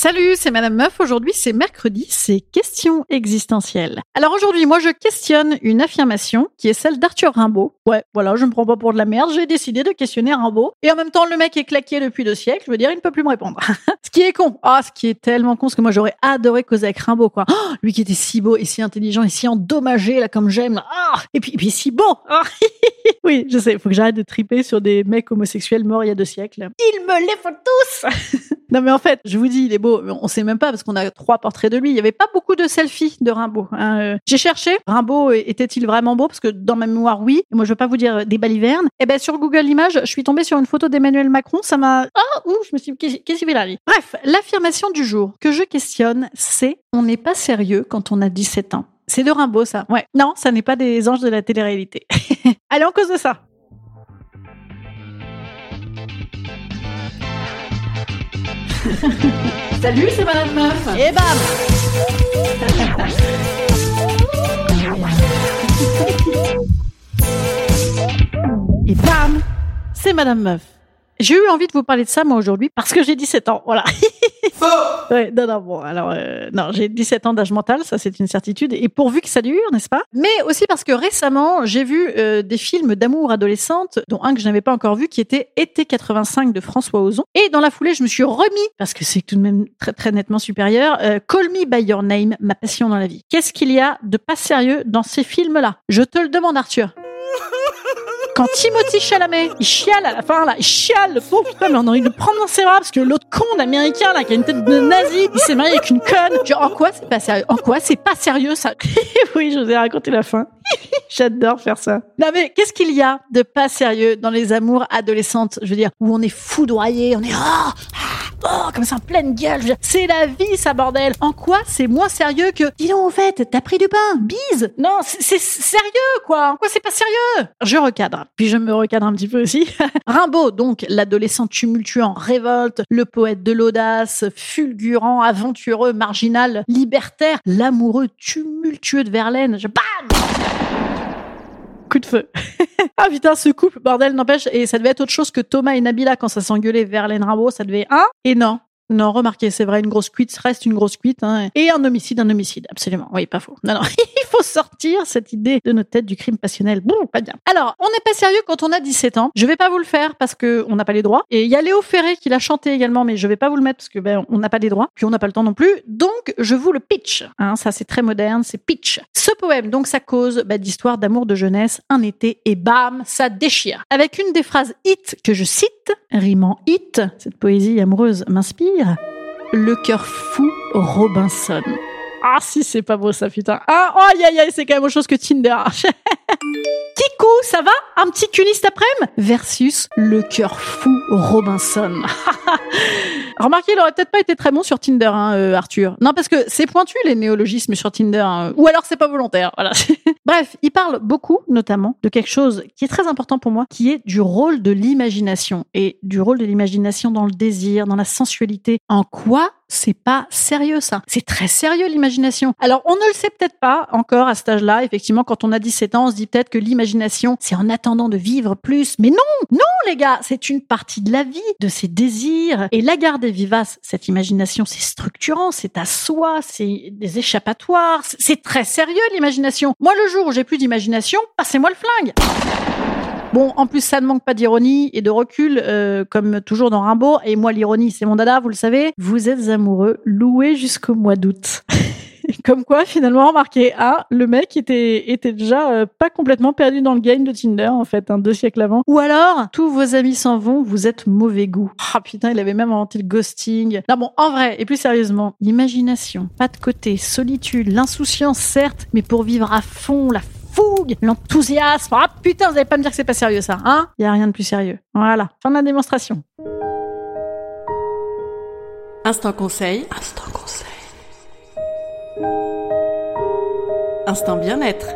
Salut, c'est Madame Meuf. Aujourd'hui, c'est mercredi, c'est questions existentielles. Alors aujourd'hui, moi, je questionne une affirmation qui est celle d'Arthur Rimbaud. Ouais, voilà, je me prends pas pour de la merde. J'ai décidé de questionner Rimbaud. Et en même temps, le mec est claqué depuis deux siècles. Je veux dire, il ne peut plus me répondre. ce qui est con. Ah, ce qui est tellement con, parce que moi, j'aurais adoré causer avec Rimbaud, quoi. Oh, lui qui était si beau et si intelligent et si endommagé, là, comme j'aime. Ah, et puis, et puis si beau. Ah, oui, je sais, il faut que j'arrête de triper sur des mecs homosexuels morts il y a deux siècles. Il me les faut tous Non mais en fait, je vous dis, il est beau. On sait même pas parce qu'on a trois portraits de lui. Il y avait pas beaucoup de selfies de Rimbaud. hein. Euh, J'ai cherché. Rimbaud était-il vraiment beau? Parce que dans ma mémoire, oui. Moi, je veux pas vous dire des balivernes. Et ben sur Google Images, je suis tombée sur une photo d'Emmanuel Macron. Ça m'a ah ouh, je me suis qu'est-ce qu'il fait là lui? Bref, l'affirmation du jour que je questionne, c'est on n'est pas sérieux quand on a 17 ans. C'est de Rimbaud, ça. Ouais. Non, ça n'est pas des anges de la télé-réalité. Allez, en cause de ça. Salut, c'est Madame Meuf. Et bam Et bam C'est Madame Meuf. J'ai eu envie de vous parler de ça, moi, aujourd'hui, parce que j'ai 17 ans. Voilà. Non, non, bon, alors, euh, non, j'ai 17 ans d'âge mental, ça c'est une certitude, et pourvu que ça dure, n'est-ce pas? Mais aussi parce que récemment, j'ai vu euh, des films d'amour adolescente, dont un que je n'avais pas encore vu, qui était Été 85 de François Ozon. Et dans la foulée, je me suis remis, parce que c'est tout de même très, très nettement supérieur, euh, Call Me By Your Name, ma passion dans la vie. Qu'est-ce qu'il y a de pas sérieux dans ces films-là? Je te le demande, Arthur. Quand Timothy Chalamet, il chiale à la fin, là, il chiale, le pauvre putain, mais on a envie de le prendre dans ses bras parce que l'autre con d'américain, là, qui a une tête de nazi, il s'est marié avec une conne. En quoi c'est pas sérieux? En quoi c'est pas sérieux, ça? oui, je vous ai raconté la fin. J'adore faire ça. Non, mais qu'est-ce qu'il y a de pas sérieux dans les amours adolescentes? Je veux dire, où on est foudroyé, on est, oh, oh, comme ça, en pleine gueule. C'est la vie, ça, bordel. En quoi c'est moins sérieux que, dis donc, au fait, t'as pris du pain, bise. Non, c'est c'est sérieux, quoi. En quoi c'est pas sérieux? Je recadre. Puis je me recadre un petit peu aussi. Rimbaud, donc, l'adolescent tumultueux en révolte, le poète de l'audace, fulgurant, aventureux, marginal, libertaire, l'amoureux tumultueux de Verlaine. Je, bam! Coup de feu. ah putain, ce couple, bordel, n'empêche, et ça devait être autre chose que Thomas et Nabila quand ça s'engueulait Verlaine Rimbaud, ça devait un, et non. Non, remarquez, c'est vrai, une grosse cuite reste une grosse cuite. Hein. Et un homicide, un homicide, absolument. Oui, pas faux. Non, non, il faut sortir cette idée de notre tête du crime passionnel. Bon, pas bien. Alors, on n'est pas sérieux quand on a 17 ans. Je vais pas vous le faire parce que on n'a pas les droits. Et il y a Léo Ferré qui l'a chanté également, mais je vais pas vous le mettre parce que ben, on n'a pas les droits, puis on n'a pas le temps non plus. Donc, je vous le pitch. Hein, ça, c'est très moderne, c'est pitch. Ce poème, donc, ça cause bah, d'histoire d'amour de jeunesse, un été, et bam, ça déchire. Avec une des phrases hit que je cite, rimant hit, cette poésie amoureuse m'inspire. Le cœur fou Robinson. Ah si c'est pas beau ça putain. Ah aïe aïe aïe c'est quand même autre chose que Tinder. Kikou ça va? Un petit culiste après-midi? Versus le cœur fou Robinson. Remarquez il aurait peut-être pas été très bon sur Tinder hein, euh, Arthur. Non parce que c'est pointu les néologismes sur Tinder. hein. Ou alors c'est pas volontaire. Bref il parle beaucoup notamment de quelque chose qui est très important pour moi qui est du rôle de l'imagination et du rôle de l'imagination dans le désir, dans la sensualité. En quoi c'est pas sérieux ça? C'est très sérieux l'imagination. Alors on ne le sait peut-être pas encore à cet âge-là. Effectivement, quand on a 17 ans, on se dit peut-être que l'imagination, c'est en attendant de vivre plus. Mais non, non les gars, c'est une partie de la vie, de ses désirs. Et la garder vivace, cette imagination, c'est structurant, c'est à soi, c'est des échappatoires. C'est- très sérieux l'imagination. Moi, le jour où j'ai plus d'imagination, passez-moi le flingue. Bon, en plus, ça ne manque pas d'ironie et de recul, euh, comme toujours dans Rimbaud. Et moi, l'ironie, c'est mon dada, vous le savez. Vous êtes amoureux, loué jusqu'au mois d'août. Comme quoi, finalement, remarquez, ah, le mec était, était déjà euh, pas complètement perdu dans le game de Tinder, en fait, un deux siècles avant. Ou alors, tous vos amis s'en vont, vous êtes mauvais goût. Ah putain, il avait même inventé le ghosting. Non bon, en vrai, et plus sérieusement, l'imagination, pas de côté, solitude, l'insouciance, certes, mais pour vivre à fond, la fougue, l'enthousiasme. Ah putain, vous allez pas me dire que c'est pas sérieux ça, hein? Il y a rien de plus sérieux. Voilà, fin de la démonstration. Instant conseil. Instant conseil. Instant bien-être.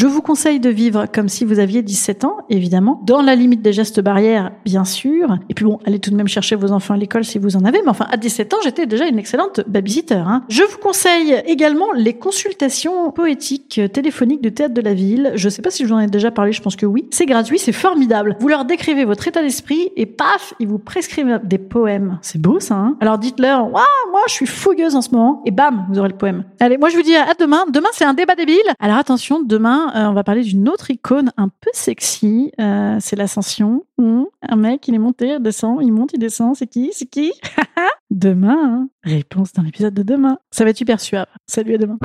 Je vous conseille de vivre comme si vous aviez 17 ans, évidemment, dans la limite des gestes barrières, bien sûr. Et puis bon, allez tout de même chercher vos enfants à l'école si vous en avez. Mais enfin, à 17 ans, j'étais déjà une excellente babysitter. Hein. Je vous conseille également les consultations poétiques téléphoniques de théâtre de la ville. Je sais pas si je vous en ai déjà parlé, je pense que oui. C'est gratuit, c'est formidable. Vous leur décrivez votre état d'esprit et paf, ils vous prescrivent des poèmes. C'est beau ça. Hein Alors dites-leur, waouh, moi je suis fougueuse en ce moment. Et bam, vous aurez le poème. Allez, moi je vous dis à demain. Demain c'est un débat débile. Alors attention, demain euh, on va parler d'une autre icône un peu sexy. Euh, c'est l'ascension. Un mec, il est monté, il descend, il monte, il descend. C'est qui C'est qui? Demain. Hein. Réponse dans l'épisode de demain. Ça va être super suave. Salut à demain.